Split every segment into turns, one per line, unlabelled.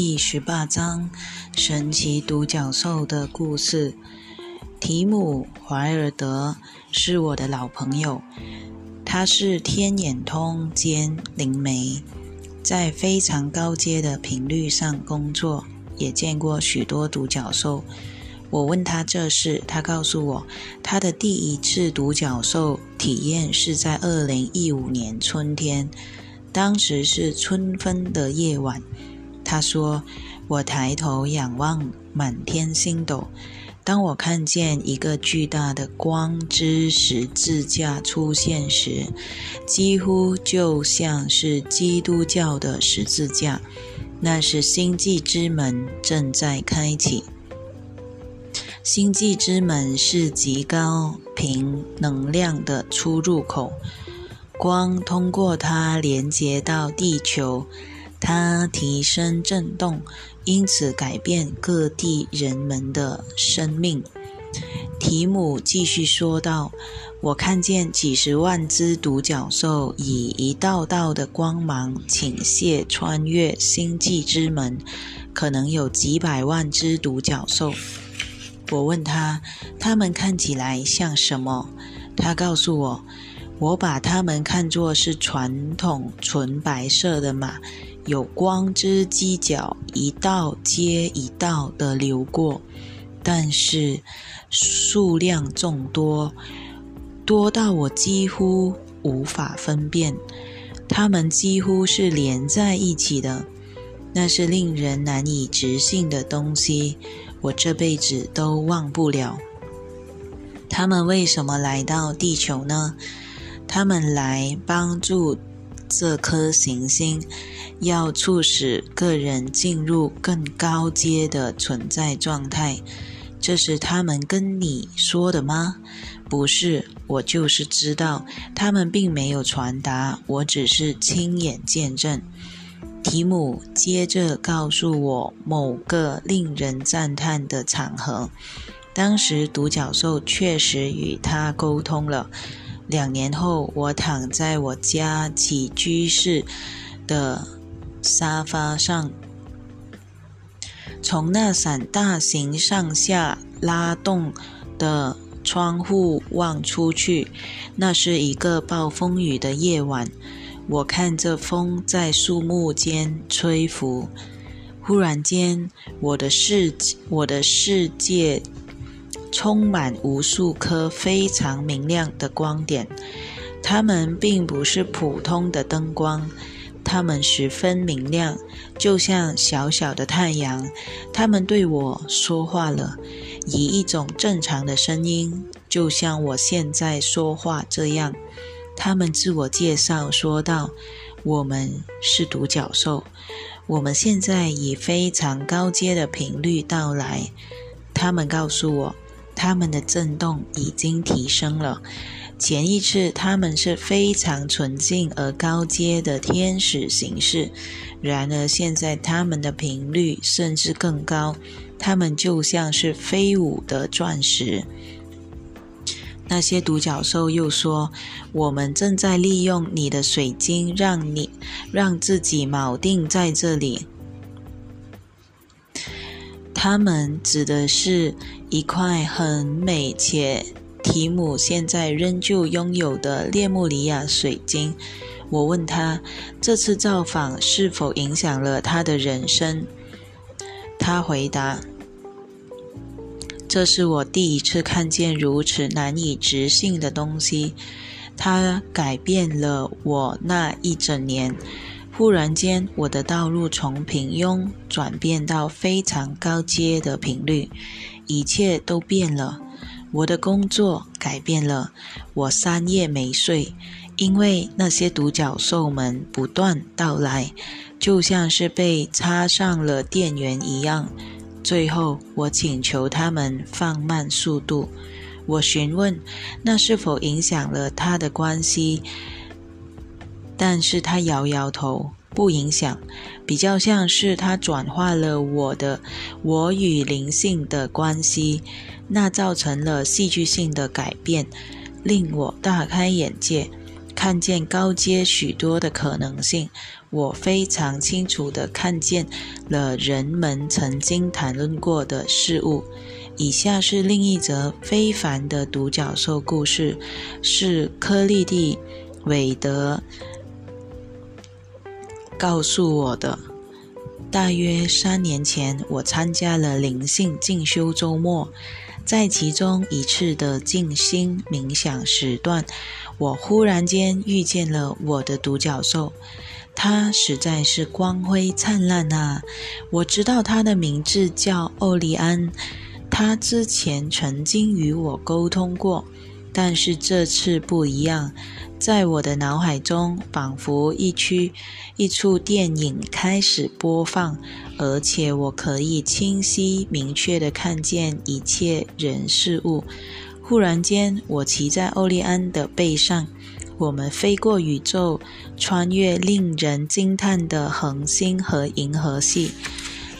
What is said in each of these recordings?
第十八章：神奇独角兽的故事。提姆·怀尔德是我的老朋友，他是天眼通兼灵媒，在非常高阶的频率上工作，也见过许多独角兽。我问他这事，他告诉我，他的第一次独角兽体验是在二零一五年春天，当时是春分的夜晚。他说：“我抬头仰望满天星斗，当我看见一个巨大的光之十字架出现时，几乎就像是基督教的十字架。那是星际之门正在开启。星际之门是极高频能量的出入口，光通过它连接到地球。”它提升震动，因此改变各地人们的生命。提姆继续说道：“我看见几十万只独角兽以一道道的光芒倾泻，穿越星际之门，可能有几百万只独角兽。”我问他：“他们看起来像什么？”他告诉我：“我把它们看作是传统纯白色的马。”有光之犄角一道接一道的流过，但是数量众多，多到我几乎无法分辨。它们几乎是连在一起的，那是令人难以置信的东西，我这辈子都忘不了。他们为什么来到地球呢？他们来帮助这颗行星。要促使个人进入更高阶的存在状态，这是他们跟你说的吗？不是，我就是知道，他们并没有传达，我只是亲眼见证。提姆接着告诉我某个令人赞叹的场合，当时独角兽确实与他沟通了。两年后，我躺在我家起居室的。沙发上，从那扇大型上下拉动的窗户望出去，那是一个暴风雨的夜晚。我看着风在树木间吹拂，忽然间，我的世我的世界充满无数颗非常明亮的光点，它们并不是普通的灯光。它们十分明亮，就像小小的太阳。它们对我说话了，以一种正常的声音，就像我现在说话这样。他们自我介绍说道：“我们是独角兽，我们现在以非常高阶的频率到来。”他们告诉我，他们的震动已经提升了。前一次，他们是非常纯净而高阶的天使形式；然而现在，他们的频率甚至更高，他们就像是飞舞的钻石。那些独角兽又说：“我们正在利用你的水晶，让你让自己锚定在这里。”他们指的是一块很美且。提姆现在仍旧拥有的列穆里亚水晶，我问他这次造访是否影响了他的人生。他回答：“这是我第一次看见如此难以置信的东西，它改变了我那一整年。忽然间，我的道路从平庸转变到非常高阶的频率，一切都变了。”我的工作改变了，我三夜没睡，因为那些独角兽们不断到来，就像是被插上了电源一样。最后，我请求他们放慢速度。我询问那是否影响了他的关系，但是他摇摇头，不影响，比较像是他转化了我的我与灵性的关系。那造成了戏剧性的改变，令我大开眼界。看见高阶许多的可能性。我非常清楚地看见了人们曾经谈论过的事物。以下是另一则非凡的独角兽故事，是科利蒂·韦德告诉我的。大约三年前，我参加了灵性进修周末，在其中一次的静心冥想时段，我忽然间遇见了我的独角兽。它实在是光辉灿烂啊！我知道它的名字叫欧利安，它之前曾经与我沟通过，但是这次不一样。在我的脑海中，仿佛一区一出电影开始播放，而且我可以清晰明确地看见一切人事物。忽然间，我骑在欧利安的背上。我们飞过宇宙，穿越令人惊叹的恒星和银河系，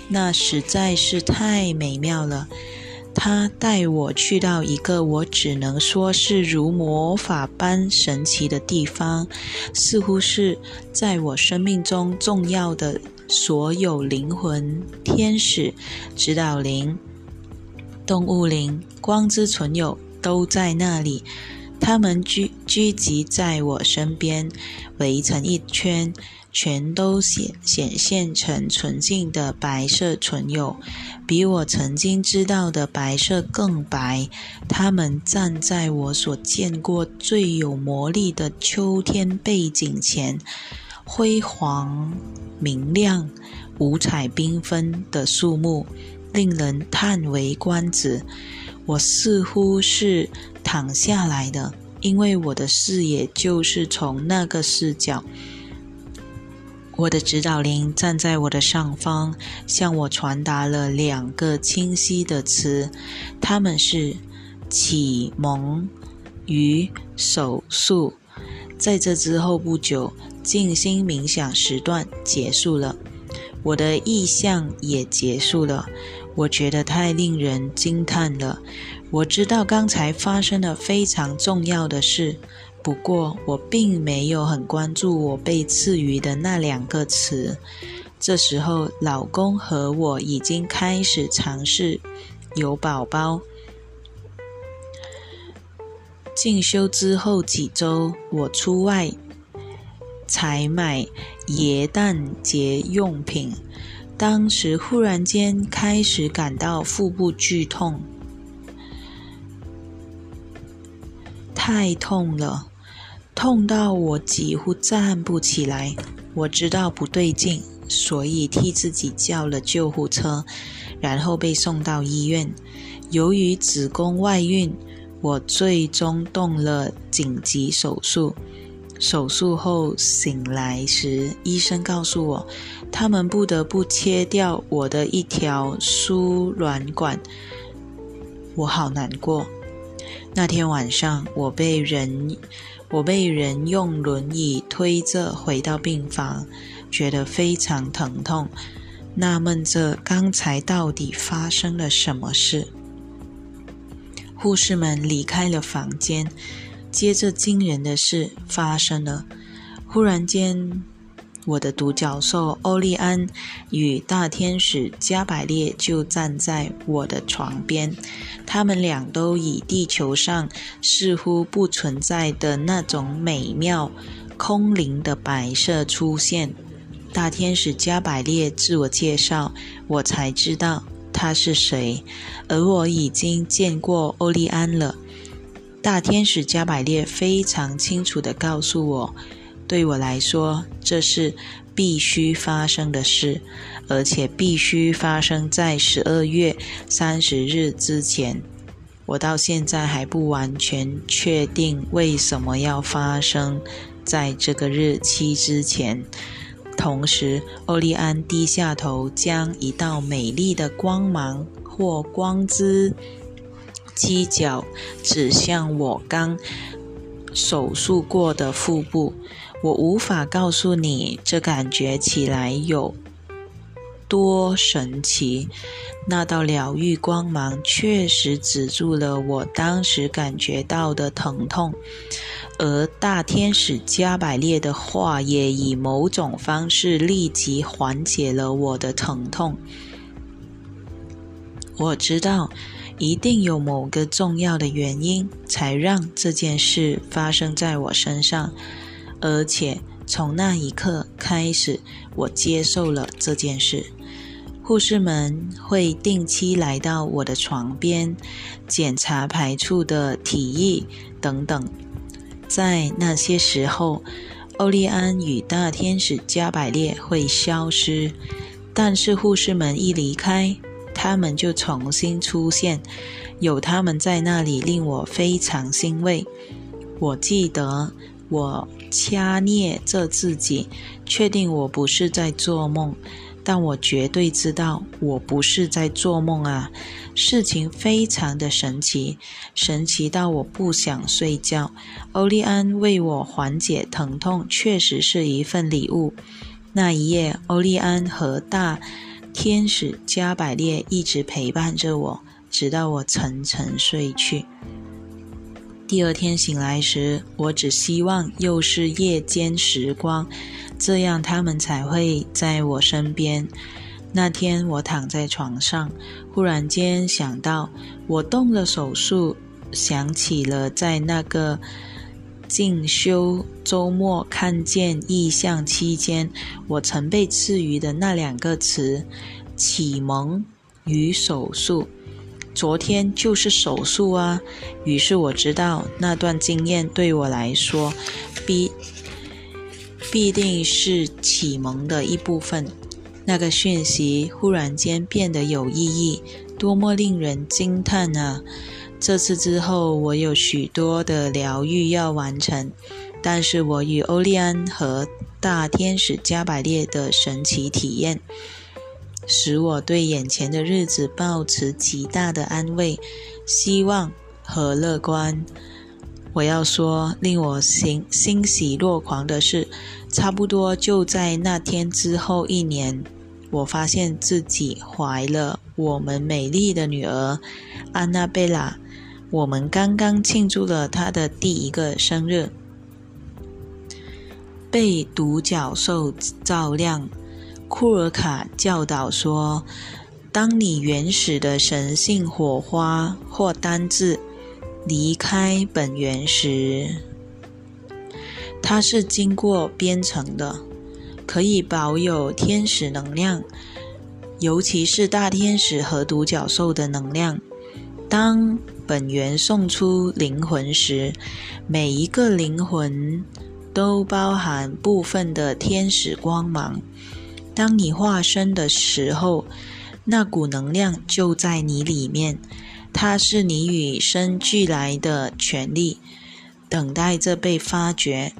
那实在是太美妙了。他带我去到一个我只能说是如魔法般神奇的地方，似乎是在我生命中重要的所有灵魂、天使、指导灵、动物灵、光之存有都在那里。他们聚聚集在我身边，围成一圈，全都显显现成纯净的白色唇釉，比我曾经知道的白色更白。他们站在我所见过最有魔力的秋天背景前，辉煌、明亮、五彩缤纷的树木，令人叹为观止。我似乎是。躺下来的，因为我的视野就是从那个视角。我的指导灵站在我的上方，向我传达了两个清晰的词，他们是启蒙与手术。在这之后不久，静心冥想时段结束了，我的意向也结束了。我觉得太令人惊叹了。我知道刚才发生了非常重要的事，不过我并没有很关注我被赐予的那两个词。这时候，老公和我已经开始尝试有宝宝。进修之后几周，我出外采买耶诞节用品，当时忽然间开始感到腹部剧痛。太痛了，痛到我几乎站不起来。我知道不对劲，所以替自己叫了救护车，然后被送到医院。由于子宫外孕，我最终动了紧急手术。手术后醒来时，医生告诉我，他们不得不切掉我的一条输卵管。我好难过。那天晚上，我被人我被人用轮椅推着回到病房，觉得非常疼痛，纳闷着刚才到底发生了什么事。护士们离开了房间，接着惊人的事发生了，忽然间。我的独角兽欧利安与大天使加百列就站在我的床边，他们俩都以地球上似乎不存在的那种美妙、空灵的白色出现。大天使加百列自我介绍，我才知道他是谁，而我已经见过欧利安了。大天使加百列非常清楚地告诉我。对我来说，这是必须发生的事，而且必须发生在十二月三十日之前。我到现在还不完全确定为什么要发生在这个日期之前。同时，欧利安低下头，将一道美丽的光芒或光之犄角指向我刚手术过的腹部。我无法告诉你，这感觉起来有多神奇！那道疗愈光芒确实止住了我当时感觉到的疼痛，而大天使加百列的话也以某种方式立即缓解了我的疼痛。我知道，一定有某个重要的原因，才让这件事发生在我身上，而且。从那一刻开始，我接受了这件事。护士们会定期来到我的床边，检查排出的体液等等。在那些时候，欧利安与大天使加百列会消失，但是护士们一离开，他们就重新出现。有他们在那里，令我非常欣慰。我记得。我掐捏着自己，确定我不是在做梦，但我绝对知道我不是在做梦啊！事情非常的神奇，神奇到我不想睡觉。欧利安为我缓解疼痛，确实是一份礼物。那一夜，欧利安和大天使加百列一直陪伴着我，直到我沉沉睡去。第二天醒来时，我只希望又是夜间时光，这样他们才会在我身边。那天我躺在床上，忽然间想到，我动了手术，想起了在那个进修周末看见异象期间，我曾被赐予的那两个词：启蒙与手术。昨天就是手术啊，于是我知道那段经验对我来说必必定是启蒙的一部分。那个讯息忽然间变得有意义，多么令人惊叹啊！这次之后，我有许多的疗愈要完成，但是我与欧利安和大天使加百列的神奇体验。使我对眼前的日子抱持极大的安慰、希望和乐观。我要说，令我欣欣喜若狂的是，差不多就在那天之后一年，我发现自己怀了我们美丽的女儿安娜贝拉。我们刚刚庆祝了她的第一个生日，被独角兽照亮。库尔卡教导说：“当你原始的神性火花或单字离开本源时，它是经过编程的，可以保有天使能量，尤其是大天使和独角兽的能量。当本源送出灵魂时，每一个灵魂都包含部分的天使光芒。”当你化身的时候，那股能量就在你里面，它是你与生俱来的权利，等待着被发掘。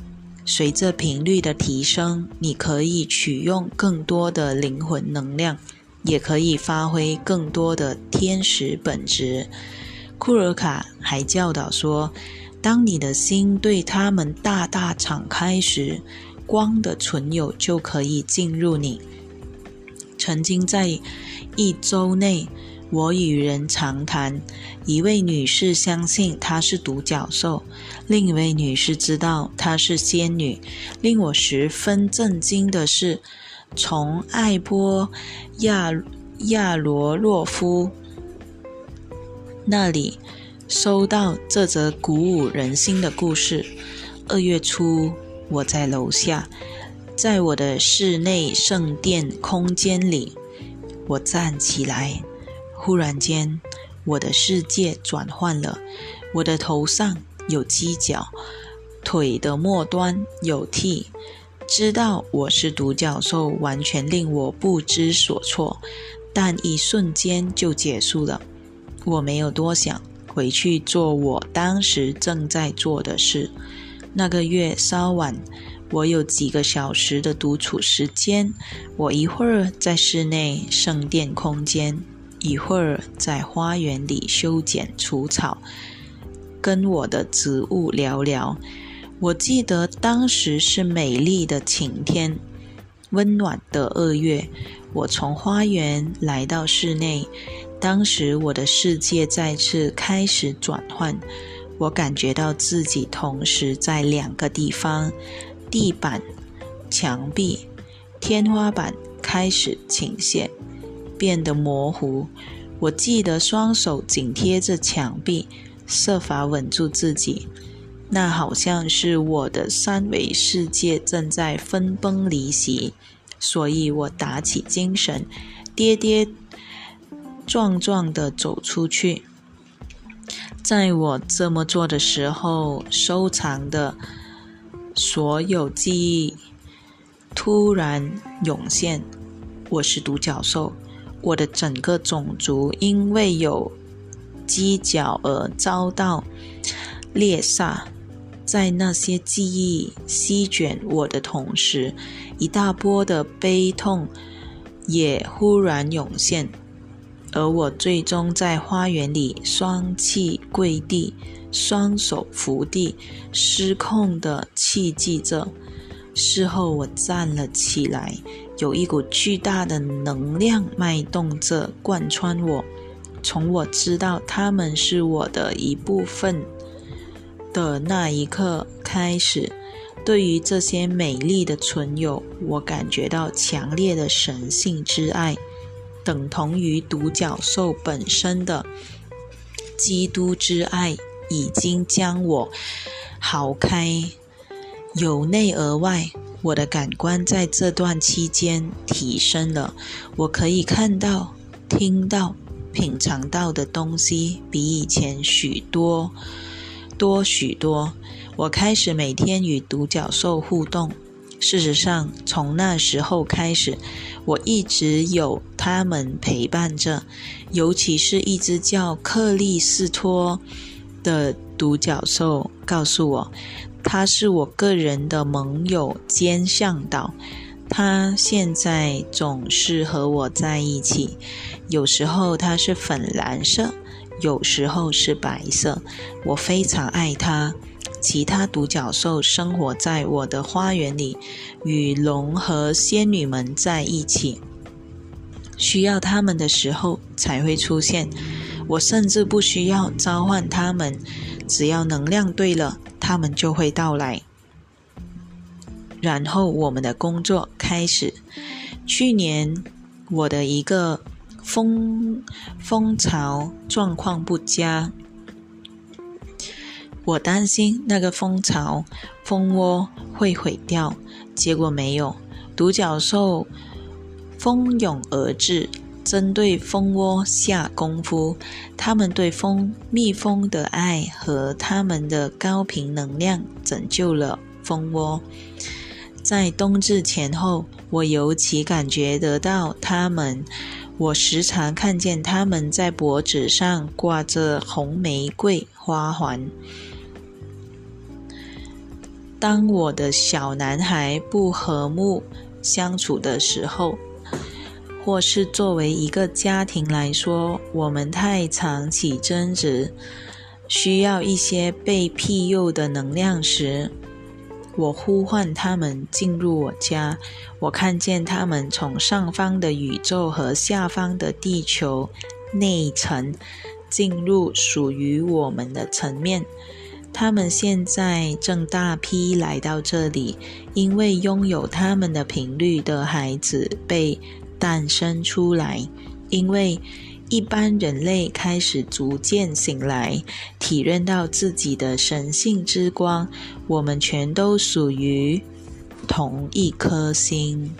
随着频率的提升，你可以取用更多的灵魂能量，也可以发挥更多的天使本质。库尔卡还教导说，当你的心对他们大大敞开时，光的存有就可以进入你。曾经在一周内，我与人长谈。一位女士相信她是独角兽，另一位女士知道她是仙女。令我十分震惊的是，从艾波亚亚罗洛夫那里收到这则鼓舞人心的故事。二月初，我在楼下。在我的室内圣殿空间里，我站起来。忽然间，我的世界转换了。我的头上有犄角，腿的末端有剃。知道我是独角兽，完全令我不知所措，但一瞬间就结束了。我没有多想，回去做我当时正在做的事。那个月稍晚。我有几个小时的独处时间，我一会儿在室内圣殿空间，一会儿在花园里修剪除草，跟我的植物聊聊。我记得当时是美丽的晴天，温暖的二月，我从花园来到室内。当时我的世界再次开始转换，我感觉到自己同时在两个地方：地板、墙壁、天花板开始倾斜，变得模糊。我记得双手紧贴着墙壁，设法稳住自己。那好像是我的三维世界正在分崩离析，所以我打起精神，跌跌。撞撞的走出去。在我这么做的时候，收藏的所有记忆突然涌现。我是独角兽，我的整个种族因为有犄角而遭到猎杀。在那些记忆席卷我的同时，一大波的悲痛也忽然涌现。而我最终在花园里双膝跪地，双手扶地，失控的气迹着。事后我站了起来，有一股巨大的能量脉动着贯穿我。从我知道他们是我的一部分的那一刻开始，对于这些美丽的存有，我感觉到强烈的神性之爱。等同于独角兽本身的基督之爱，已经将我豪开，由内而外，我的感官在这段期间提升了。我可以看到、听到、品尝到的东西比以前许多多许多。我开始每天与独角兽互动。事实上，从那时候开始，我一直有他们陪伴着，尤其是一只叫克利斯托的独角兽，告诉我，他是我个人的盟友兼向导。他现在总是和我在一起，有时候他是粉蓝色，有时候是白色。我非常爱他。其他独角兽生活在我的花园里，与龙和仙女们在一起。需要他们的时候才会出现。我甚至不需要召唤他们，只要能量对了，他们就会到来。然后我们的工作开始。去年我的一个蜂蜂巢状况不佳。我担心那个蜂巢、蜂窝会毁掉，结果没有。独角兽蜂拥而至，针对蜂窝下功夫。他们对蜂蜜蜂的爱和他们的高频能量拯救了蜂窝。在冬至前后，我尤其感觉得到他们。我时常看见他们在脖子上挂着红玫瑰花环。当我的小男孩不和睦相处的时候，或是作为一个家庭来说，我们太常起争执，需要一些被庇佑的能量时，我呼唤他们进入我家。我看见他们从上方的宇宙和下方的地球内层进入属于我们的层面。他们现在正大批来到这里，因为拥有他们的频率的孩子被诞生出来。因为一般人类开始逐渐醒来，体认到自己的神性之光。我们全都属于同一颗星。